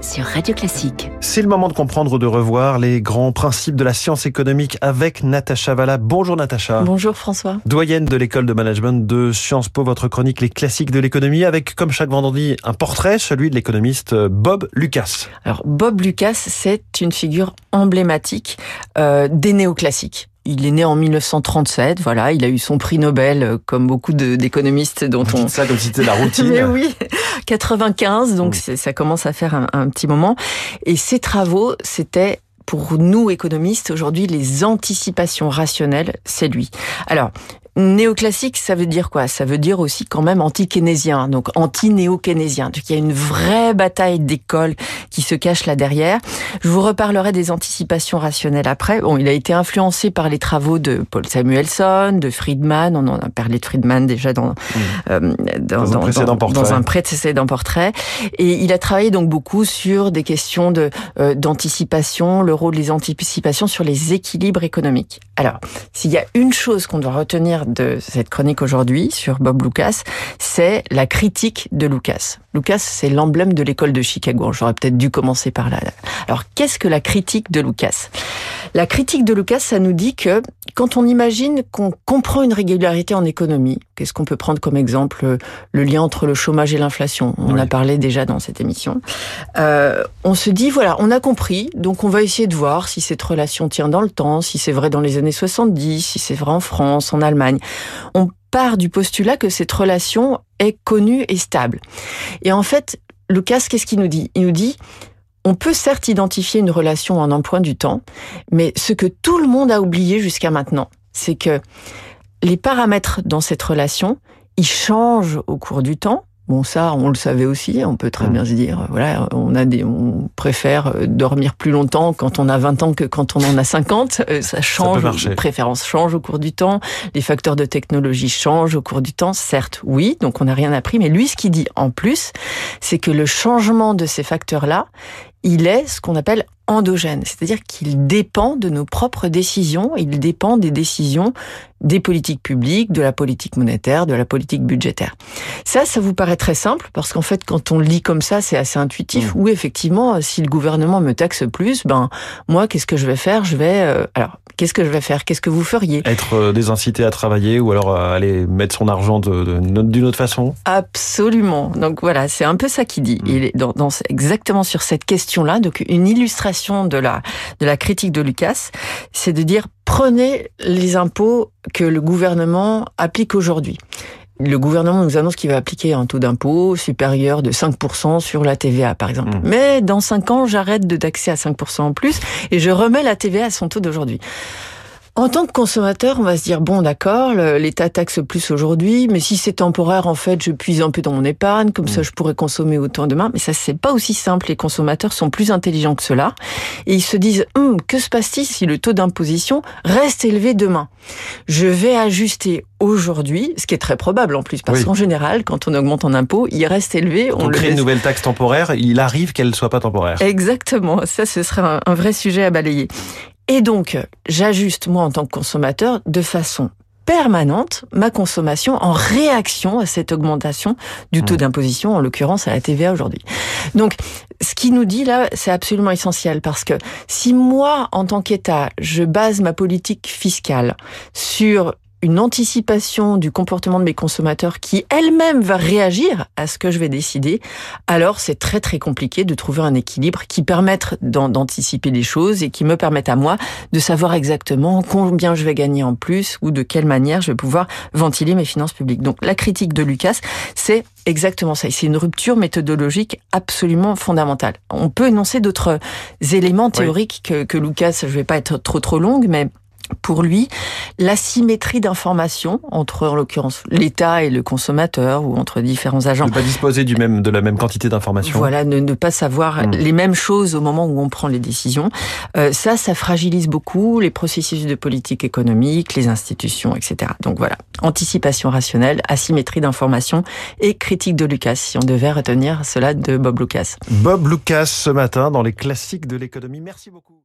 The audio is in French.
sur Radio Classique. C'est le moment de comprendre ou de revoir les grands principes de la science économique avec Natacha Valla. Bonjour Natacha. Bonjour François. Doyenne de l'école de management de Sciences Po, votre chronique Les classiques de l'économie avec comme chaque vendredi un portrait, celui de l'économiste Bob Lucas. Alors Bob Lucas, c'est une figure emblématique euh, des néoclassiques. Il est né en 1937, voilà, il a eu son prix Nobel, euh, comme beaucoup d'économistes dont on... Ça comme si c'était la routine. Mais oui, 95, donc mmh. ça commence à faire un, un petit moment. Et ses travaux, c'était pour nous économistes aujourd'hui les anticipations rationnelles, c'est lui. Alors, Néoclassique, ça veut dire quoi? Ça veut dire aussi quand même anti-keynésien, donc anti-néo-keynésien. Donc il y a une vraie bataille d'école qui se cache là derrière. Je vous reparlerai des anticipations rationnelles après. Bon, il a été influencé par les travaux de Paul Samuelson, de Friedman. On en a parlé de Friedman déjà dans, mmh. euh, dans, dans, un précédent portrait. dans un précédent portrait. Et il a travaillé donc beaucoup sur des questions de euh, d'anticipation, le rôle des anticipations sur les équilibres économiques. Alors, s'il y a une chose qu'on doit retenir de cette chronique aujourd'hui sur Bob Lucas, c'est la critique de Lucas. Lucas, c'est l'emblème de l'école de Chicago. J'aurais peut-être dû commencer par là. Alors, qu'est-ce que la critique de Lucas? La critique de Lucas, ça nous dit que quand on imagine qu'on comprend une régularité en économie, qu'est-ce qu'on peut prendre comme exemple Le lien entre le chômage et l'inflation? On en a parlé déjà dans cette émission. Euh, on se dit, voilà, on a compris, donc on va essayer de voir si cette relation tient dans le temps, si c'est vrai dans les années 70, si c'est vrai en France, en Allemagne. On part du postulat que cette relation est connue et stable. Et en fait, Lucas, qu'est-ce qu'il nous dit? Il nous dit, on peut certes identifier une relation en emploi du temps, mais ce que tout le monde a oublié jusqu'à maintenant, c'est que les paramètres dans cette relation, ils changent au cours du temps, Bon, ça, on le savait aussi. On peut très mm. bien se dire, voilà, on a des, on préfère euh, dormir plus longtemps quand on a 20 ans que quand on en a 50. Euh, ça change, les préférences changent au cours du temps. Les facteurs de technologie changent au cours du temps. Certes, oui. Donc, on n'a rien appris. Mais lui, ce qu'il dit en plus, c'est que le changement de ces facteurs-là, il est ce qu'on appelle endogène, c'est-à-dire qu'il dépend de nos propres décisions, il dépend des décisions des politiques publiques, de la politique monétaire, de la politique budgétaire. Ça, ça vous paraît très simple parce qu'en fait, quand on lit comme ça, c'est assez intuitif. Mmh. Oui, effectivement, si le gouvernement me taxe plus, ben moi, qu'est-ce que je vais faire? Je vais euh, alors qu'est-ce que je vais faire? Qu'est-ce que vous feriez? Être euh, désincité à travailler ou alors euh, aller mettre son argent d'une autre façon? Absolument. Donc voilà, c'est un peu ça qu'il dit. Mmh. Il est dans, dans, exactement sur cette question-là. Donc une illustration de la de la critique de Lucas, c'est de dire prenez les impôts que le gouvernement applique aujourd'hui. Le gouvernement nous annonce qu'il va appliquer un taux d'impôt supérieur de 5% sur la TVA, par exemple. Mmh. Mais dans 5 ans, j'arrête de taxer à 5% en plus et je remets la TVA à son taux d'aujourd'hui. En tant que consommateur, on va se dire bon d'accord, l'État taxe plus aujourd'hui, mais si c'est temporaire, en fait, je puise un peu dans mon épargne, comme ça mm. je pourrais consommer autant demain. Mais ça, c'est pas aussi simple. Les consommateurs sont plus intelligents que cela et ils se disent hum, que se passe-t-il si le taux d'imposition reste élevé demain? Je vais ajuster aujourd'hui, ce qui est très probable en plus, parce qu'en général, quand on augmente en impôt, il reste élevé. on, crée une nouvelle taxe temporaire, il arrive qu'elle ne soit pas temporaire. Exactement, ça ce serait un vrai sujet à balayer. Et donc, j'ajuste, moi, en tant que consommateur, de façon permanente ma consommation en réaction à cette augmentation du taux d'imposition, en l'occurrence à la TVA aujourd'hui. Donc, ce qui nous dit là, c'est absolument essentiel. Parce que si moi, en tant qu'État, je base ma politique fiscale sur une anticipation du comportement de mes consommateurs qui elle-même va réagir à ce que je vais décider, alors c'est très très compliqué de trouver un équilibre qui permette d'anticiper les choses et qui me permette à moi de savoir exactement combien je vais gagner en plus ou de quelle manière je vais pouvoir ventiler mes finances publiques. Donc la critique de Lucas, c'est exactement ça. C'est une rupture méthodologique absolument fondamentale. On peut énoncer d'autres éléments théoriques que, que Lucas, je vais pas être trop trop longue, mais pour lui, l'asymétrie d'information entre, en l'occurrence, l'État et le consommateur ou entre différents agents. Ne pas disposer du même, de la même quantité d'informations. Voilà, ne, ne, pas savoir hmm. les mêmes choses au moment où on prend les décisions. Euh, ça, ça fragilise beaucoup les processus de politique économique, les institutions, etc. Donc voilà, anticipation rationnelle, asymétrie d'information et critique de Lucas, si on devait retenir cela de Bob Lucas. Bob Lucas ce matin dans les classiques de l'économie. Merci beaucoup.